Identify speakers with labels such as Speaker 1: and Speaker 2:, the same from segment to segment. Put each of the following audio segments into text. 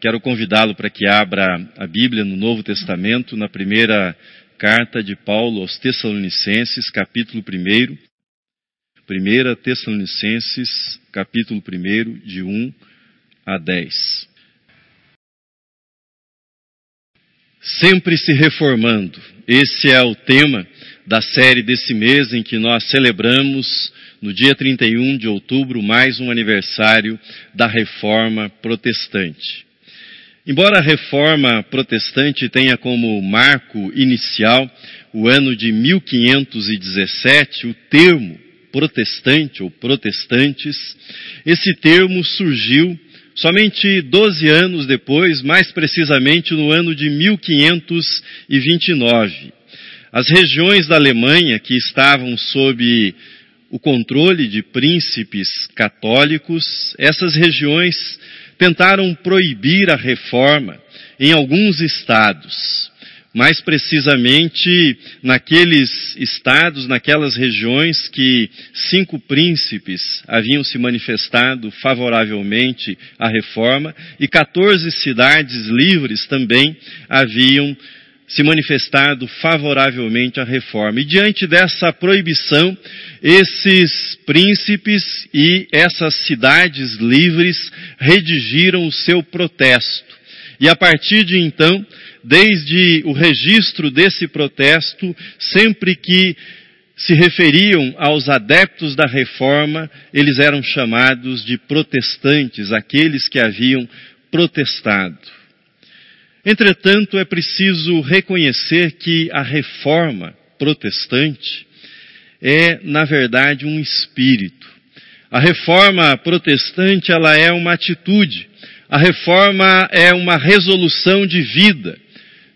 Speaker 1: quero convidá-lo para que abra a Bíblia no Novo Testamento, na primeira carta de Paulo aos Tessalonicenses, capítulo 1. 1 Tessalonicenses, capítulo 1, de 1 a 10. Sempre se reformando. Esse é o tema da série desse mês em que nós celebramos no dia 31 de outubro, mais um aniversário da reforma protestante. Embora a reforma protestante tenha como marco inicial o ano de 1517, o termo protestante ou protestantes, esse termo surgiu somente 12 anos depois, mais precisamente no ano de 1529. As regiões da Alemanha que estavam sob o controle de príncipes católicos, essas regiões tentaram proibir a reforma em alguns estados. Mais precisamente naqueles estados, naquelas regiões que cinco príncipes haviam se manifestado favoravelmente à reforma e 14 cidades livres também haviam se manifestado favoravelmente à reforma. E diante dessa proibição, esses príncipes e essas cidades livres redigiram o seu protesto. E a partir de então, desde o registro desse protesto, sempre que se referiam aos adeptos da reforma, eles eram chamados de protestantes, aqueles que haviam protestado. Entretanto, é preciso reconhecer que a reforma protestante é, na verdade, um espírito. A reforma protestante, ela é uma atitude. A reforma é uma resolução de vida.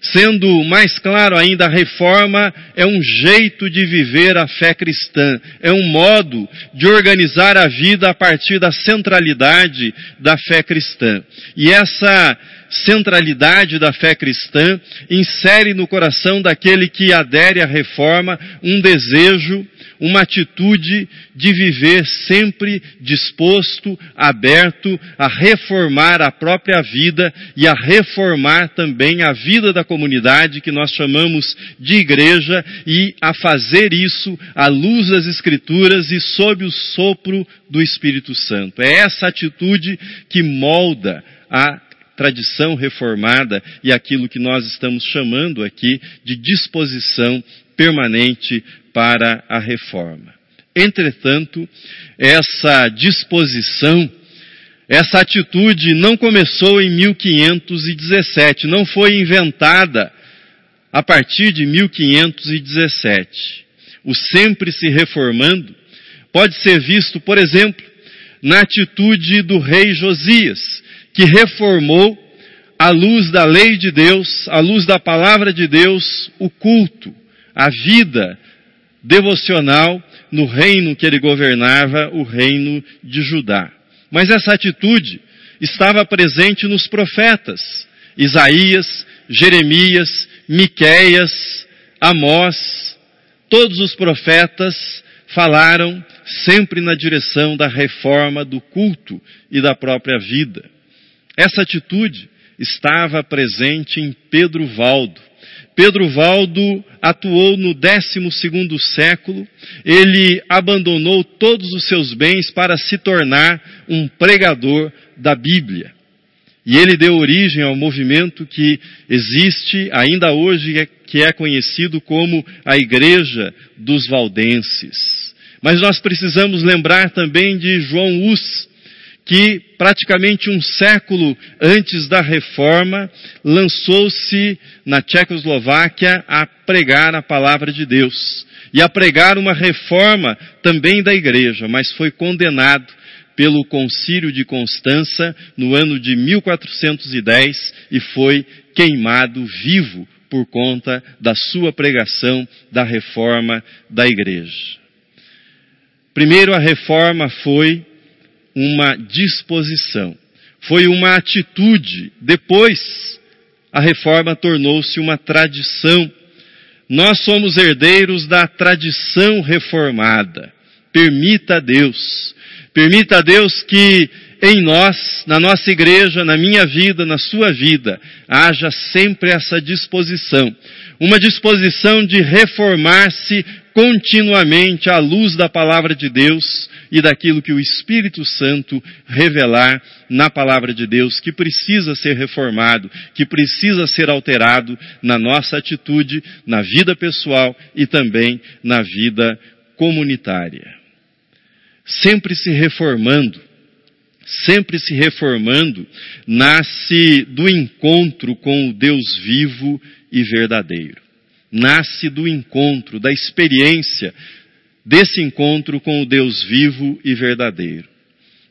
Speaker 1: Sendo mais claro ainda, a reforma é um jeito de viver a fé cristã, é um modo de organizar a vida a partir da centralidade da fé cristã. E essa centralidade da fé cristã insere no coração daquele que adere à reforma um desejo uma atitude de viver sempre disposto, aberto a reformar a própria vida e a reformar também a vida da comunidade que nós chamamos de igreja e a fazer isso à luz das Escrituras e sob o sopro do Espírito Santo. É essa atitude que molda a tradição reformada e aquilo que nós estamos chamando aqui de disposição permanente para a reforma. Entretanto, essa disposição, essa atitude não começou em 1517, não foi inventada a partir de 1517. O sempre se reformando pode ser visto, por exemplo, na atitude do rei Josias, que reformou à luz da lei de Deus, à luz da palavra de Deus, o culto, a vida devocional no reino que ele governava, o reino de Judá. Mas essa atitude estava presente nos profetas, Isaías, Jeremias, Miqueias, Amós, todos os profetas falaram sempre na direção da reforma do culto e da própria vida. Essa atitude estava presente em Pedro Valdo, Pedro Valdo atuou no 12 século, ele abandonou todos os seus bens para se tornar um pregador da Bíblia. E ele deu origem ao movimento que existe ainda hoje, que é conhecido como a Igreja dos Valdenses. Mas nós precisamos lembrar também de João Hus, que praticamente um século antes da reforma lançou-se na Tchecoslováquia a pregar a palavra de Deus e a pregar uma reforma também da igreja, mas foi condenado pelo Concílio de Constança no ano de 1410 e foi queimado vivo por conta da sua pregação da reforma da igreja. Primeiro, a reforma foi uma disposição, foi uma atitude. Depois, a reforma tornou-se uma tradição. Nós somos herdeiros da tradição reformada. Permita a Deus, permita a Deus que em nós, na nossa igreja, na minha vida, na sua vida, haja sempre essa disposição. Uma disposição de reformar-se continuamente à luz da palavra de Deus e daquilo que o Espírito Santo revelar na palavra de Deus, que precisa ser reformado, que precisa ser alterado na nossa atitude, na vida pessoal e também na vida comunitária. Sempre se reformando, sempre se reformando, nasce do encontro com o Deus vivo e verdadeiro. Nasce do encontro, da experiência desse encontro com o Deus vivo e verdadeiro.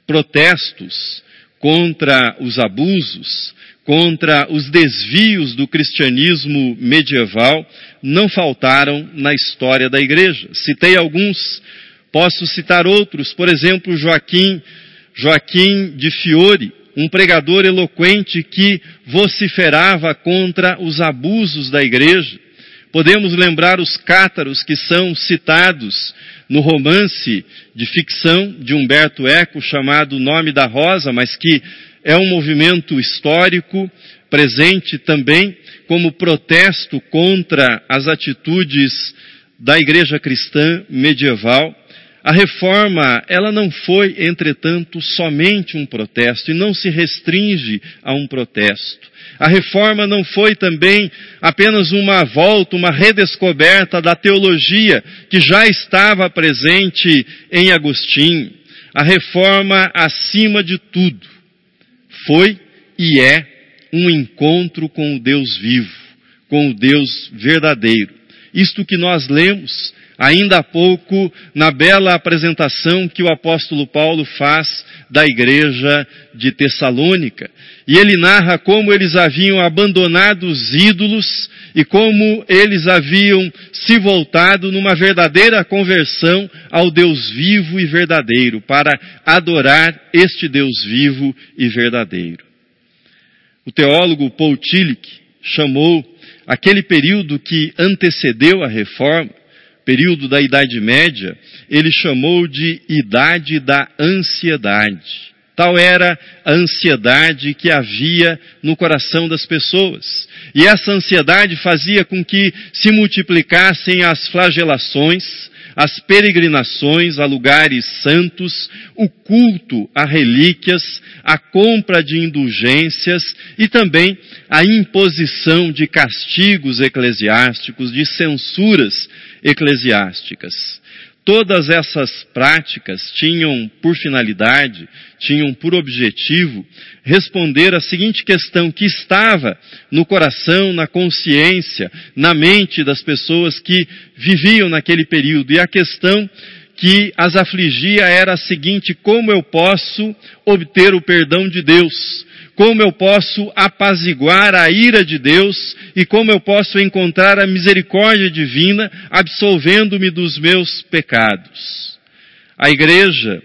Speaker 1: Protestos contra os abusos, contra os desvios do cristianismo medieval não faltaram na história da igreja. Citei alguns, posso citar outros, por exemplo, Joaquim, Joaquim de Fiore, um pregador eloquente que vociferava contra os abusos da igreja. Podemos lembrar os cátaros que são citados no romance de ficção de Humberto Eco chamado Nome da Rosa, mas que é um movimento histórico presente também como protesto contra as atitudes da igreja cristã medieval. A reforma, ela não foi, entretanto, somente um protesto e não se restringe a um protesto. A reforma não foi também apenas uma volta, uma redescoberta da teologia que já estava presente em Agostinho. A reforma, acima de tudo, foi e é um encontro com o Deus vivo, com o Deus verdadeiro. Isto que nós lemos ainda há pouco na bela apresentação que o apóstolo Paulo faz da igreja de Tessalônica. E ele narra como eles haviam abandonado os ídolos e como eles haviam se voltado numa verdadeira conversão ao Deus vivo e verdadeiro, para adorar este Deus vivo e verdadeiro. O teólogo Paul Tillich chamou aquele período que antecedeu a reforma período da Idade Média, ele chamou de idade da ansiedade. Tal era a ansiedade que havia no coração das pessoas. E essa ansiedade fazia com que se multiplicassem as flagelações, as peregrinações a lugares santos, o culto a relíquias, a compra de indulgências e também a imposição de castigos eclesiásticos, de censuras eclesiásticas. Todas essas práticas tinham por finalidade, tinham por objetivo responder à seguinte questão que estava no coração, na consciência, na mente das pessoas que viviam naquele período. E a questão que as afligia era a seguinte: como eu posso obter o perdão de Deus? Como eu posso apaziguar a ira de Deus e como eu posso encontrar a misericórdia divina absolvendo-me dos meus pecados. A igreja,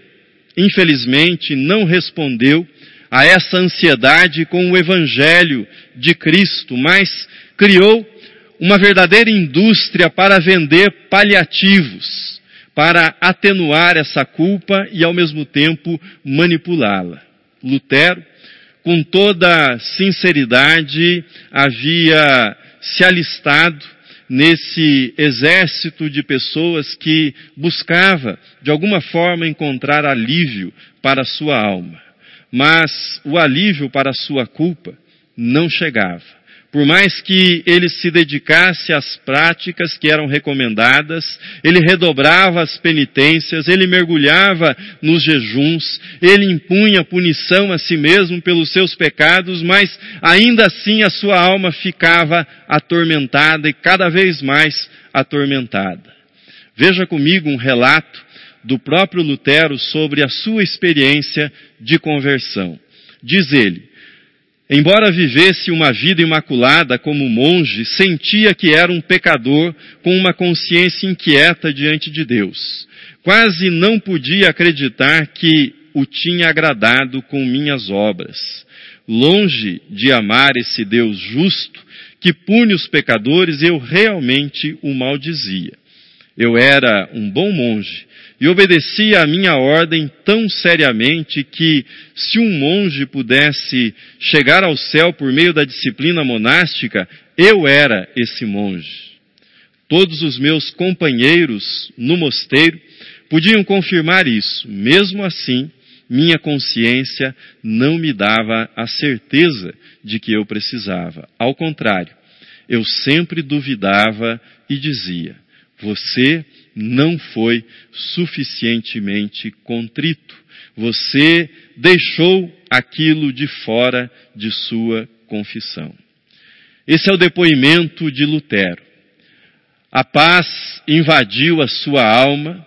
Speaker 1: infelizmente, não respondeu a essa ansiedade com o evangelho de Cristo, mas criou uma verdadeira indústria para vender paliativos, para atenuar essa culpa e ao mesmo tempo manipulá-la. Lutero com toda sinceridade, havia se alistado nesse exército de pessoas que buscava, de alguma forma, encontrar alívio para a sua alma. Mas o alívio para a sua culpa não chegava. Por mais que ele se dedicasse às práticas que eram recomendadas, ele redobrava as penitências, ele mergulhava nos jejuns, ele impunha punição a si mesmo pelos seus pecados, mas ainda assim a sua alma ficava atormentada e cada vez mais atormentada. Veja comigo um relato do próprio Lutero sobre a sua experiência de conversão. Diz ele, Embora vivesse uma vida imaculada como monge, sentia que era um pecador com uma consciência inquieta diante de Deus. Quase não podia acreditar que o tinha agradado com minhas obras. Longe de amar esse Deus justo, que pune os pecadores, eu realmente o maldizia. Eu era um bom monge, e obedecia à minha ordem tão seriamente que, se um monge pudesse chegar ao céu por meio da disciplina monástica, eu era esse monge. Todos os meus companheiros no mosteiro podiam confirmar isso. Mesmo assim, minha consciência não me dava a certeza de que eu precisava. Ao contrário, eu sempre duvidava e dizia: Você não foi suficientemente contrito. Você deixou aquilo de fora de sua confissão. Esse é o depoimento de Lutero. A paz invadiu a sua alma,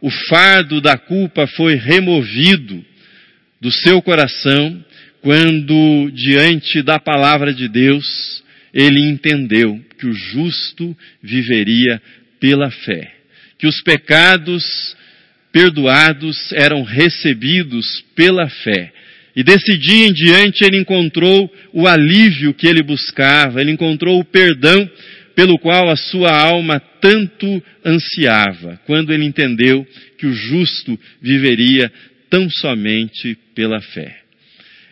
Speaker 1: o fardo da culpa foi removido do seu coração quando, diante da palavra de Deus, ele entendeu que o justo viveria pela fé que os pecados perdoados eram recebidos pela fé. E desse dia em diante ele encontrou o alívio que ele buscava, ele encontrou o perdão pelo qual a sua alma tanto ansiava, quando ele entendeu que o justo viveria tão somente pela fé.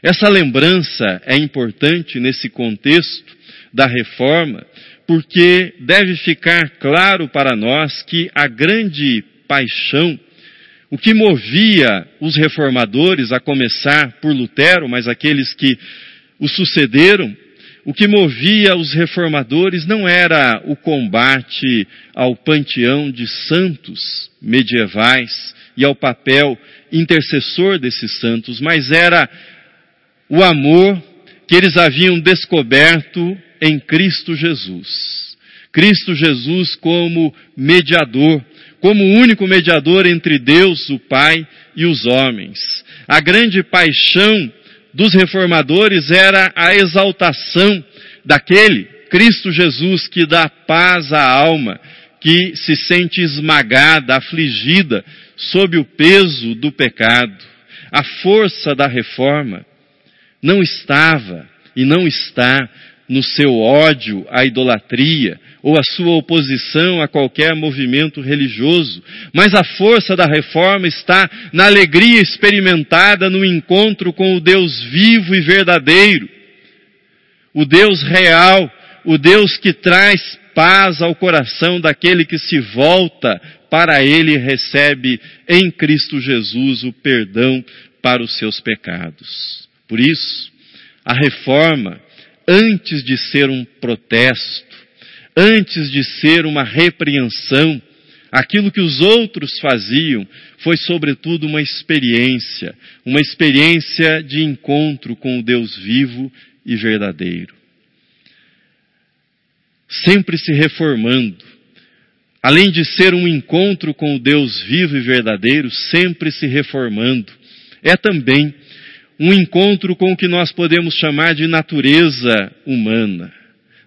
Speaker 1: Essa lembrança é importante nesse contexto da reforma, porque deve ficar claro para nós que a grande paixão, o que movia os reformadores, a começar por Lutero, mas aqueles que o sucederam, o que movia os reformadores não era o combate ao panteão de santos medievais e ao papel intercessor desses santos, mas era o amor que eles haviam descoberto em Cristo Jesus. Cristo Jesus como mediador, como único mediador entre Deus, o Pai, e os homens. A grande paixão dos reformadores era a exaltação daquele Cristo Jesus que dá paz à alma, que se sente esmagada, afligida sob o peso do pecado. A força da reforma não estava e não está no seu ódio à idolatria ou a sua oposição a qualquer movimento religioso, mas a força da reforma está na alegria experimentada no encontro com o Deus vivo e verdadeiro, o Deus real, o Deus que traz paz ao coração daquele que se volta para ele e recebe em Cristo Jesus o perdão para os seus pecados. Por isso, a reforma antes de ser um protesto, antes de ser uma repreensão, aquilo que os outros faziam foi, sobretudo, uma experiência, uma experiência de encontro com o Deus vivo e verdadeiro. Sempre se reformando, além de ser um encontro com o Deus vivo e verdadeiro, sempre se reformando, é também um encontro com o que nós podemos chamar de natureza humana.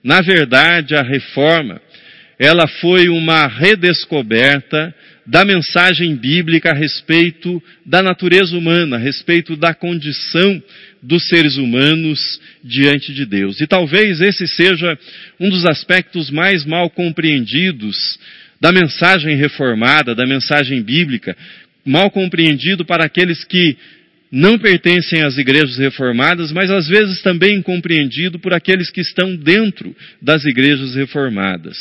Speaker 1: Na verdade, a reforma, ela foi uma redescoberta da mensagem bíblica a respeito da natureza humana, a respeito da condição dos seres humanos diante de Deus. E talvez esse seja um dos aspectos mais mal compreendidos da mensagem reformada, da mensagem bíblica, mal compreendido para aqueles que não pertencem às igrejas reformadas, mas às vezes também incompreendido por aqueles que estão dentro das igrejas reformadas.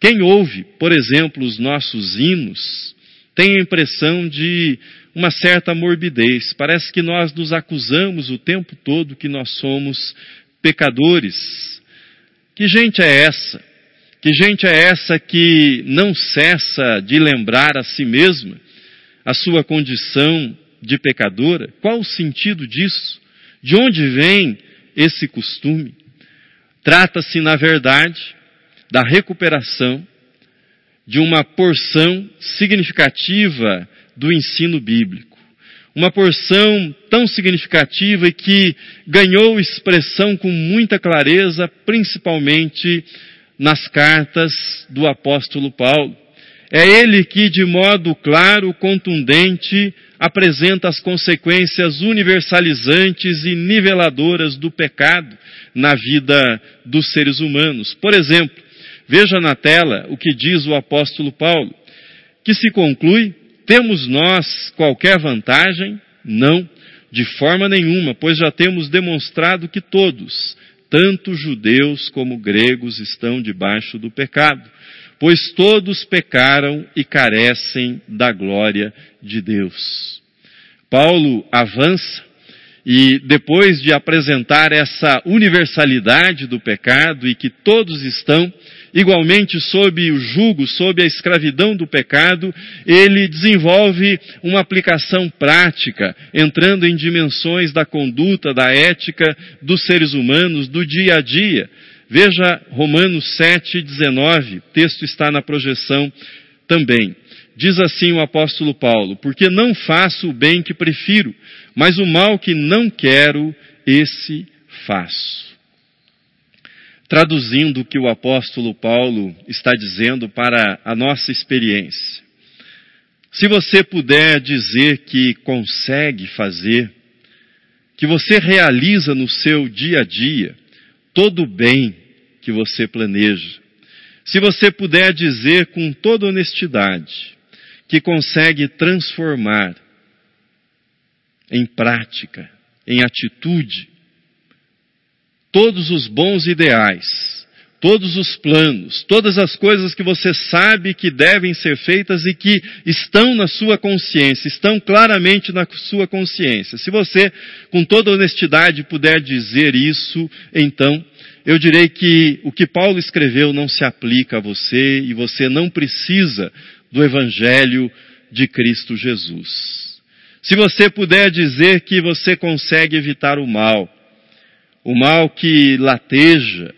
Speaker 1: Quem ouve, por exemplo, os nossos hinos, tem a impressão de uma certa morbidez. Parece que nós nos acusamos o tempo todo que nós somos pecadores. Que gente é essa? Que gente é essa que não cessa de lembrar a si mesma a sua condição de pecadora? Qual o sentido disso? De onde vem esse costume? Trata-se, na verdade, da recuperação de uma porção significativa do ensino bíblico. Uma porção tão significativa e que ganhou expressão com muita clareza, principalmente nas cartas do apóstolo Paulo. É ele que, de modo claro, contundente, apresenta as consequências universalizantes e niveladoras do pecado na vida dos seres humanos. Por exemplo, veja na tela o que diz o apóstolo Paulo, que se conclui Temos nós qualquer vantagem? Não, de forma nenhuma, pois já temos demonstrado que todos, tanto judeus como gregos, estão debaixo do pecado, pois todos pecaram e carecem da glória de Deus. Paulo avança e depois de apresentar essa universalidade do pecado e que todos estão igualmente sob o jugo, sob a escravidão do pecado, ele desenvolve uma aplicação prática, entrando em dimensões da conduta, da ética dos seres humanos, do dia a dia. Veja Romanos 7, 19, o texto está na projeção também. Diz assim o apóstolo Paulo: Porque não faço o bem que prefiro, mas o mal que não quero, esse faço traduzindo o que o apóstolo Paulo está dizendo para a nossa experiência. Se você puder dizer que consegue fazer, que você realiza no seu dia a dia todo o bem que você planeja, se você puder dizer com toda honestidade que consegue transformar em prática, em atitude, todos os bons ideais, todos os planos, todas as coisas que você sabe que devem ser feitas e que estão na sua consciência, estão claramente na sua consciência. Se você, com toda honestidade, puder dizer isso, então eu direi que o que Paulo escreveu não se aplica a você e você não precisa do Evangelho de Cristo Jesus. Se você puder dizer que você consegue evitar o mal, o mal que lateja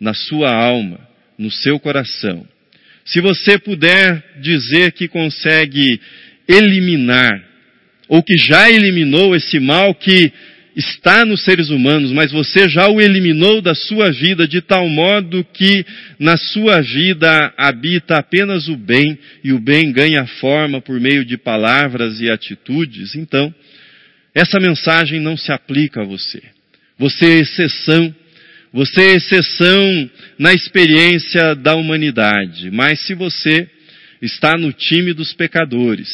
Speaker 1: na sua alma, no seu coração. Se você puder dizer que consegue eliminar, ou que já eliminou esse mal que está nos seres humanos, mas você já o eliminou da sua vida de tal modo que na sua vida habita apenas o bem e o bem ganha forma por meio de palavras e atitudes, então essa mensagem não se aplica a você. Você é exceção. Você é exceção na experiência da humanidade. Mas se você está no time dos pecadores,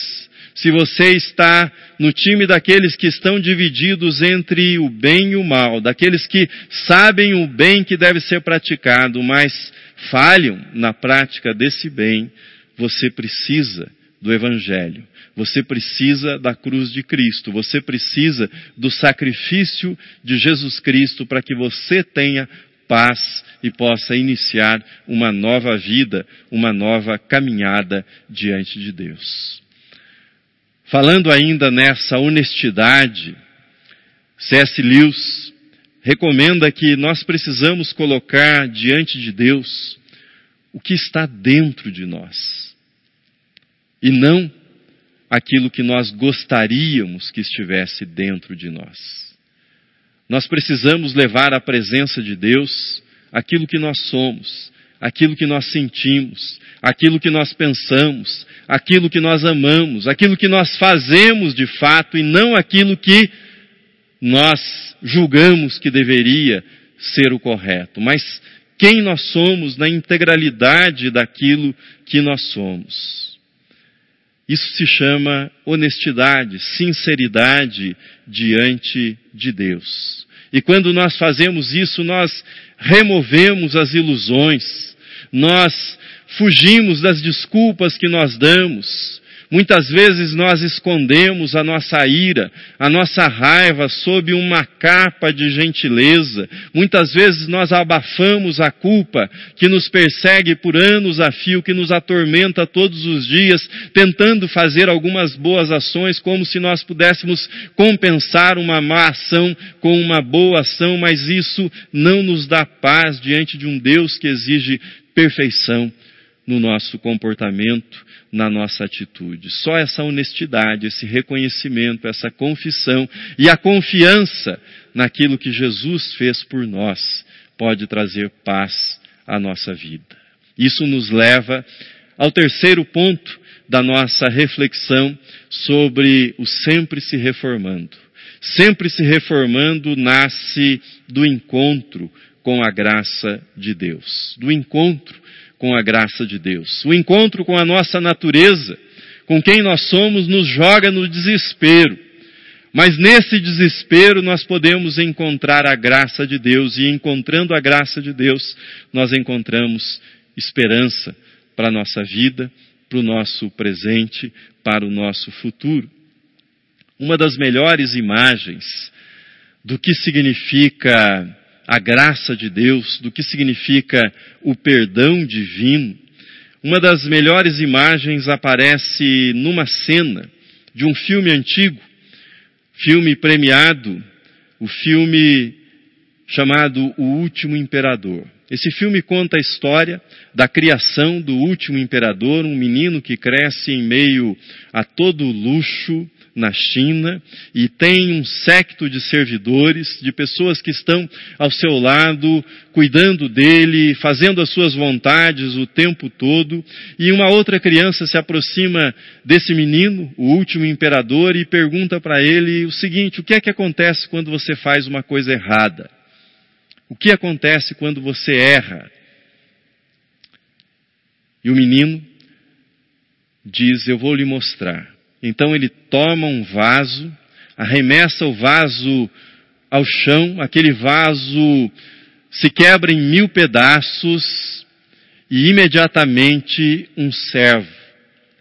Speaker 1: se você está no time daqueles que estão divididos entre o bem e o mal, daqueles que sabem o bem que deve ser praticado, mas falham na prática desse bem, você precisa do Evangelho. Você precisa da cruz de Cristo, você precisa do sacrifício de Jesus Cristo para que você tenha paz e possa iniciar uma nova vida, uma nova caminhada diante de Deus. Falando ainda nessa honestidade, C.S. Lewis recomenda que nós precisamos colocar diante de Deus o que está dentro de nós e não aquilo que nós gostaríamos que estivesse dentro de nós. Nós precisamos levar à presença de Deus aquilo que nós somos, aquilo que nós sentimos, aquilo que nós pensamos, aquilo que nós amamos, aquilo que nós fazemos de fato e não aquilo que nós julgamos que deveria ser o correto, mas quem nós somos na integralidade daquilo que nós somos. Isso se chama honestidade, sinceridade diante de Deus. E quando nós fazemos isso, nós removemos as ilusões, nós fugimos das desculpas que nós damos, Muitas vezes nós escondemos a nossa ira, a nossa raiva sob uma capa de gentileza. Muitas vezes nós abafamos a culpa que nos persegue por anos a fio, que nos atormenta todos os dias, tentando fazer algumas boas ações como se nós pudéssemos compensar uma má ação com uma boa ação, mas isso não nos dá paz diante de um Deus que exige perfeição no nosso comportamento, na nossa atitude. Só essa honestidade, esse reconhecimento, essa confissão e a confiança naquilo que Jesus fez por nós pode trazer paz à nossa vida. Isso nos leva ao terceiro ponto da nossa reflexão sobre o sempre se reformando. Sempre se reformando nasce do encontro com a graça de Deus, do encontro com a graça de Deus. O encontro com a nossa natureza, com quem nós somos, nos joga no desespero. Mas nesse desespero nós podemos encontrar a graça de Deus, e encontrando a graça de Deus, nós encontramos esperança para a nossa vida, para o nosso presente, para o nosso futuro. Uma das melhores imagens do que significa a graça de Deus, do que significa o perdão divino, uma das melhores imagens aparece numa cena de um filme antigo, filme premiado, o filme chamado O Último Imperador. Esse filme conta a história da criação do último imperador, um menino que cresce em meio a todo luxo na China e tem um secto de servidores, de pessoas que estão ao seu lado, cuidando dele, fazendo as suas vontades o tempo todo. E uma outra criança se aproxima desse menino, o último imperador, e pergunta para ele o seguinte: o que é que acontece quando você faz uma coisa errada? O que acontece quando você erra? E o menino diz: Eu vou lhe mostrar. Então ele toma um vaso, arremessa o vaso ao chão, aquele vaso se quebra em mil pedaços e imediatamente um servo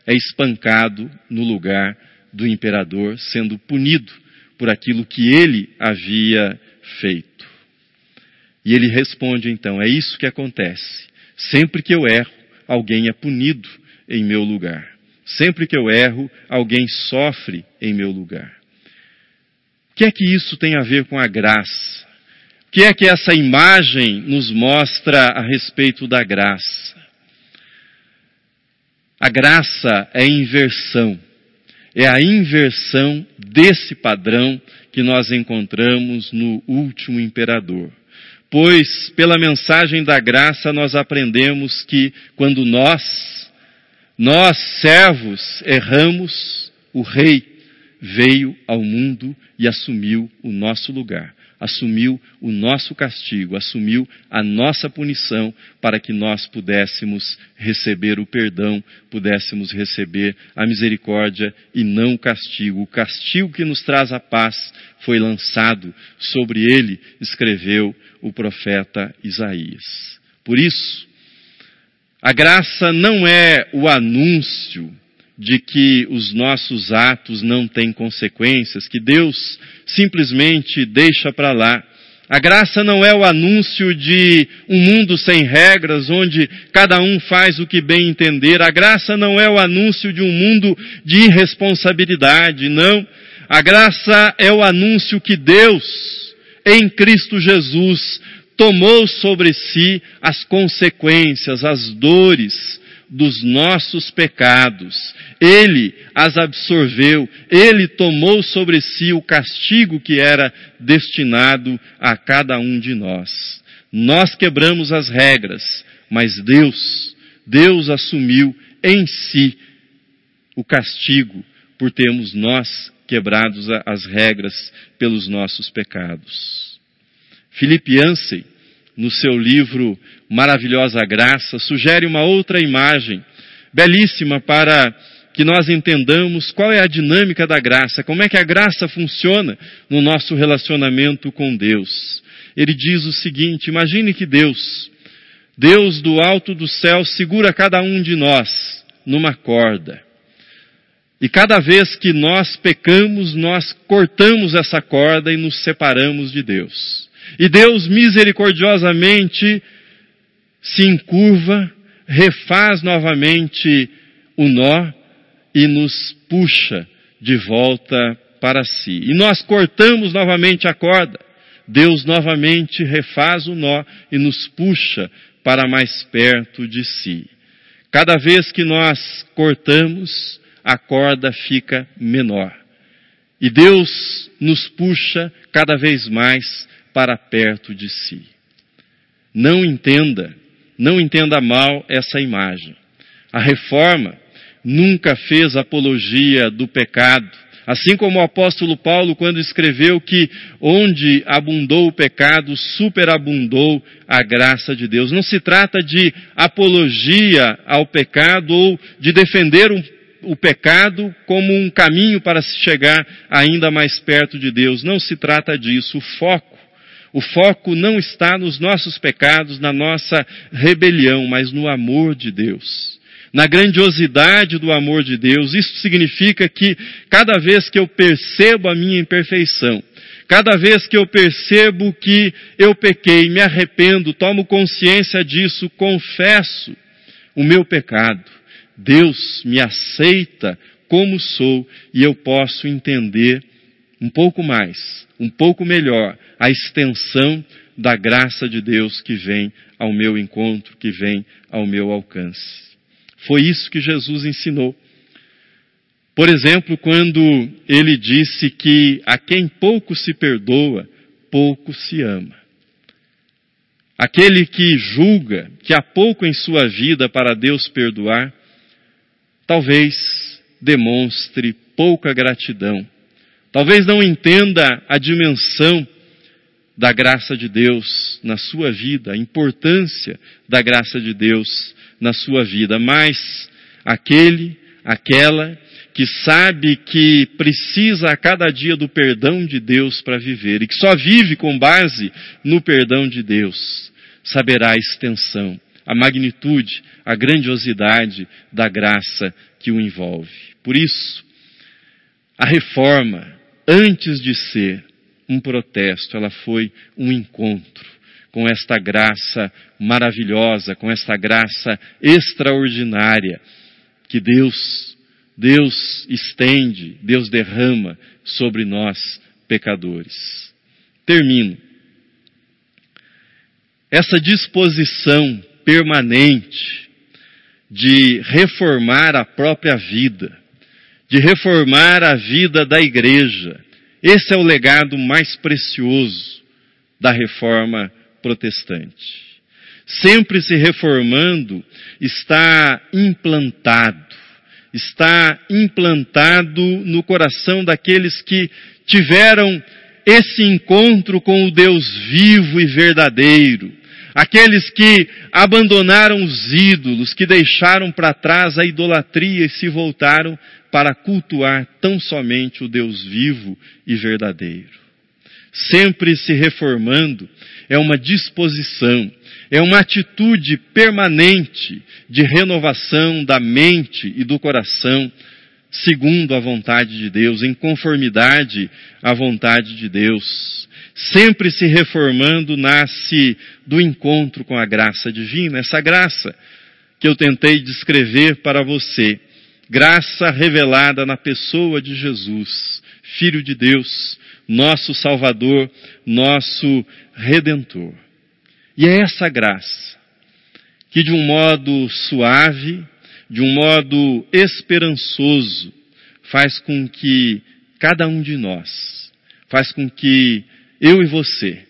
Speaker 1: é espancado no lugar do imperador, sendo punido por aquilo que ele havia feito. E ele responde então: é isso que acontece. Sempre que eu erro, alguém é punido em meu lugar. Sempre que eu erro, alguém sofre em meu lugar. O que é que isso tem a ver com a graça? O que é que essa imagem nos mostra a respeito da graça? A graça é inversão. É a inversão desse padrão que nós encontramos no último imperador pois pela mensagem da graça nós aprendemos que quando nós, nós servos, erramos, o Rei veio ao mundo e assumiu o nosso lugar, assumiu o nosso castigo, assumiu a nossa punição para que nós pudéssemos receber o perdão, pudéssemos receber a misericórdia e não o castigo. O castigo que nos traz a paz foi lançado sobre ele, escreveu o profeta Isaías. Por isso, a graça não é o anúncio de que os nossos atos não têm consequências, que Deus simplesmente deixa para lá. A graça não é o anúncio de um mundo sem regras, onde cada um faz o que bem entender. A graça não é o anúncio de um mundo de irresponsabilidade, não. A graça é o anúncio que Deus, em Cristo Jesus, tomou sobre si as consequências, as dores dos nossos pecados. Ele as absorveu, ele tomou sobre si o castigo que era destinado a cada um de nós. Nós quebramos as regras, mas Deus, Deus assumiu em si o castigo por termos nós quebrados as regras pelos nossos pecados. Filipe Yancey, no seu livro Maravilhosa Graça, sugere uma outra imagem belíssima para que nós entendamos qual é a dinâmica da graça, como é que a graça funciona no nosso relacionamento com Deus. Ele diz o seguinte: imagine que Deus, Deus do alto do céu, segura cada um de nós numa corda. E cada vez que nós pecamos, nós cortamos essa corda e nos separamos de Deus. E Deus misericordiosamente se encurva, refaz novamente o nó e nos puxa de volta para si. E nós cortamos novamente a corda. Deus novamente refaz o nó e nos puxa para mais perto de si. Cada vez que nós cortamos, a corda fica menor. E Deus nos puxa cada vez mais para perto de si. Não entenda, não entenda mal essa imagem. A reforma nunca fez apologia do pecado, assim como o apóstolo Paulo, quando escreveu que onde abundou o pecado, superabundou a graça de Deus. Não se trata de apologia ao pecado ou de defender um o pecado como um caminho para se chegar ainda mais perto de Deus. Não se trata disso. O foco, o foco não está nos nossos pecados, na nossa rebelião, mas no amor de Deus. Na grandiosidade do amor de Deus. Isso significa que cada vez que eu percebo a minha imperfeição, Cada vez que eu percebo que eu pequei, me arrependo, tomo consciência disso, confesso o meu pecado, Deus me aceita como sou e eu posso entender um pouco mais, um pouco melhor, a extensão da graça de Deus que vem ao meu encontro, que vem ao meu alcance. Foi isso que Jesus ensinou. Por exemplo, quando ele disse que a quem pouco se perdoa, pouco se ama. Aquele que julga que há pouco em sua vida para Deus perdoar, talvez demonstre pouca gratidão. Talvez não entenda a dimensão da graça de Deus na sua vida, a importância da graça de Deus na sua vida, mas aquele, aquela que sabe que precisa a cada dia do perdão de Deus para viver e que só vive com base no perdão de Deus, saberá a extensão, a magnitude, a grandiosidade da graça que o envolve. Por isso, a reforma, antes de ser um protesto, ela foi um encontro com esta graça maravilhosa, com esta graça extraordinária que Deus Deus estende, Deus derrama sobre nós pecadores. Termino. Essa disposição permanente de reformar a própria vida, de reformar a vida da igreja, esse é o legado mais precioso da reforma protestante. Sempre se reformando, está implantado está implantado no coração daqueles que tiveram esse encontro com o Deus vivo e verdadeiro. Aqueles que abandonaram os ídolos, que deixaram para trás a idolatria e se voltaram para cultuar tão somente o Deus vivo e verdadeiro. Sempre se reformando é uma disposição, é uma atitude permanente de renovação da mente e do coração, segundo a vontade de Deus, em conformidade à vontade de Deus. Sempre se reformando nasce do encontro com a graça divina, essa graça que eu tentei descrever para você. Graça revelada na pessoa de Jesus, Filho de Deus, nosso Salvador, nosso Redentor. E é essa graça que, de um modo suave, de um modo esperançoso, faz com que cada um de nós, faz com que eu e você,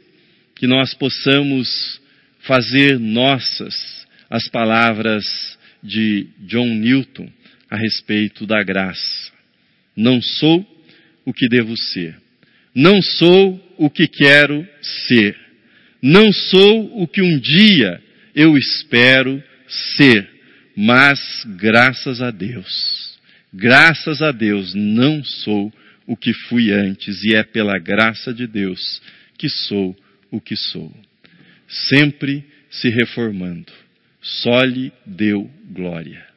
Speaker 1: que nós possamos fazer nossas as palavras de John Newton a respeito da graça. Não sou o que devo ser. Não sou o que quero ser não sou o que um dia eu espero ser, mas graças a Deus, graças a Deus não sou o que fui antes e é pela graça de Deus que sou o que sou. Sempre se reformando. Só lhe deu glória.